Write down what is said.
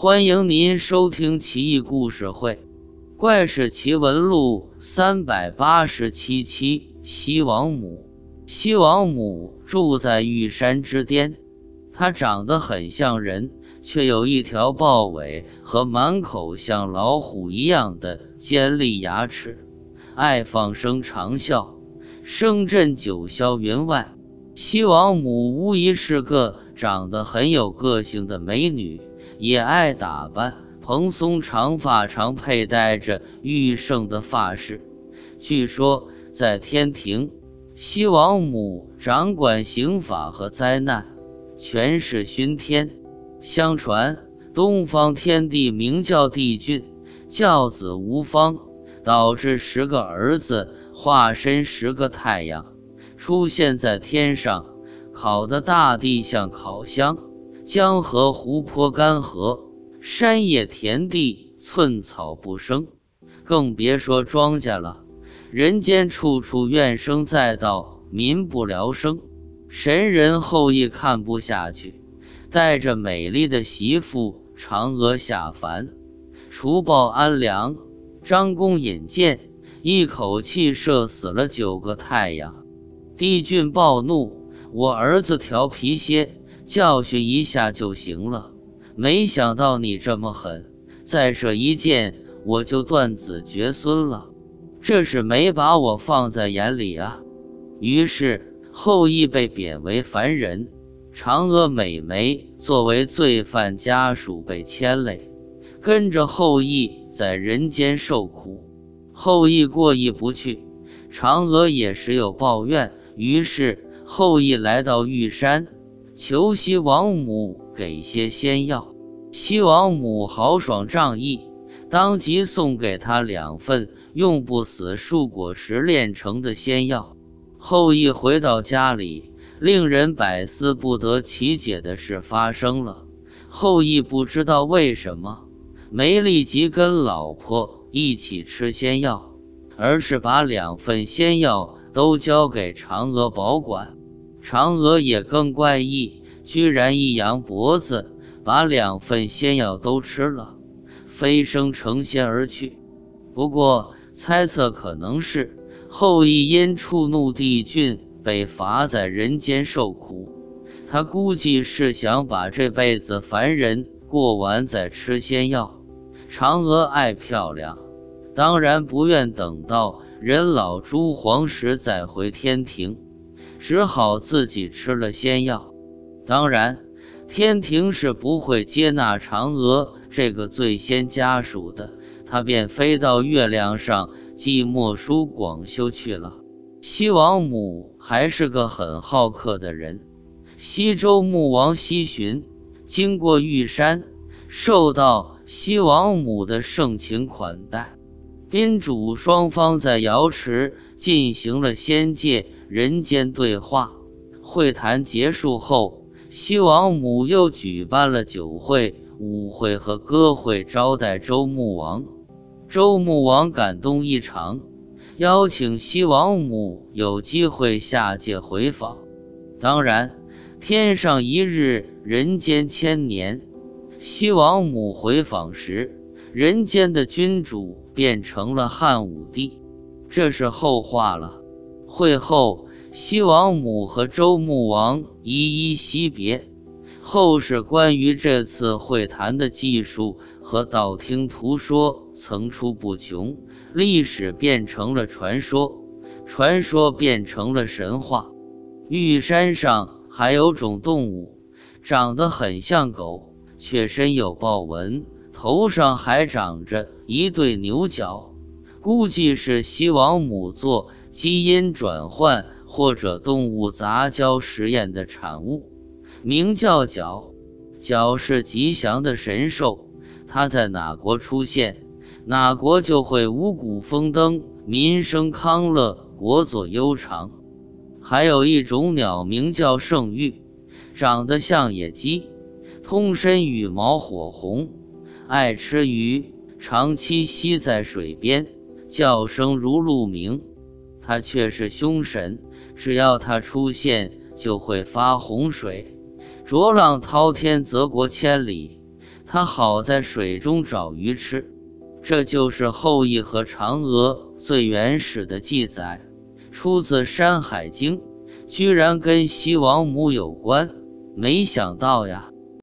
欢迎您收听《奇异故事会·怪事奇闻录》三百八十七期。西王母，西王母住在玉山之巅，她长得很像人，却有一条豹尾和满口像老虎一样的尖利牙齿，爱放声长笑，声震九霄云外。西王母无疑是个长得很有个性的美女，也爱打扮，蓬松长发常佩戴着玉圣的发饰。据说在天庭，西王母掌管刑法和灾难，权势熏天。相传东方天帝名叫帝俊，教子无方，导致十个儿子化身十个太阳。出现在天上，烤的大地像烤箱，江河湖泊干涸，山野田地寸草不生，更别说庄稼了。人间处处怨声载道，民不聊生。神人后羿看不下去，带着美丽的媳妇嫦娥下凡，除暴安良。张弓引箭，一口气射死了九个太阳。帝俊暴怒：“我儿子调皮些，教训一下就行了。没想到你这么狠，再射一箭，我就断子绝孙了。这是没把我放在眼里啊！”于是后羿被贬为凡人，嫦娥美眉作为罪犯家属被牵累，跟着后羿在人间受苦。后羿过意不去，嫦娥也时有抱怨。于是后羿来到玉山，求西王母给些仙药。西王母豪爽仗义，当即送给他两份用不死树果实炼成的仙药。后羿回到家里，令人百思不得其解的事发生了。后羿不知道为什么没立即跟老婆一起吃仙药，而是把两份仙药。都交给嫦娥保管，嫦娥也更怪异，居然一扬脖子，把两份仙药都吃了，飞升成仙而去。不过猜测可能是后羿因触怒帝俊，被罚在人间受苦，他估计是想把这辈子凡人过完再吃仙药。嫦娥爱漂亮，当然不愿等到。人老珠黄时再回天庭，只好自己吃了仙药。当然，天庭是不会接纳嫦娥这个罪仙家属的，他便飞到月亮上寄墨书广修去了。西王母还是个很好客的人。西周穆王西巡经过玉山，受到西王母的盛情款待。宾主双方在瑶池进行了仙界人间对话。会谈结束后，西王母又举办了酒会、舞会和歌会招待周穆王。周穆王感动异常，邀请西王母有机会下界回访。当然，天上一日，人间千年。西王母回访时，人间的君主。变成了汉武帝，这是后话了。会后，西王母和周穆王依依惜别。后世关于这次会谈的记述和道听途说层出不穷，历史变成了传说，传说变成了神话。玉山上还有种动物，长得很像狗，却身有豹纹。头上还长着一对牛角，估计是西王母做基因转换或者动物杂交实验的产物，名叫角。角是吉祥的神兽，它在哪国出现，哪国就会五谷丰登、民生康乐、国祚悠长。还有一种鸟，名叫圣玉，长得像野鸡，通身羽毛火红。爱吃鱼，长期栖在水边，叫声如鹿鸣。他却是凶神，只要他出现，就会发洪水，浊浪滔天，泽国千里。他好在水中找鱼吃。这就是后羿和嫦娥最原始的记载，出自《山海经》，居然跟西王母有关，没想到呀。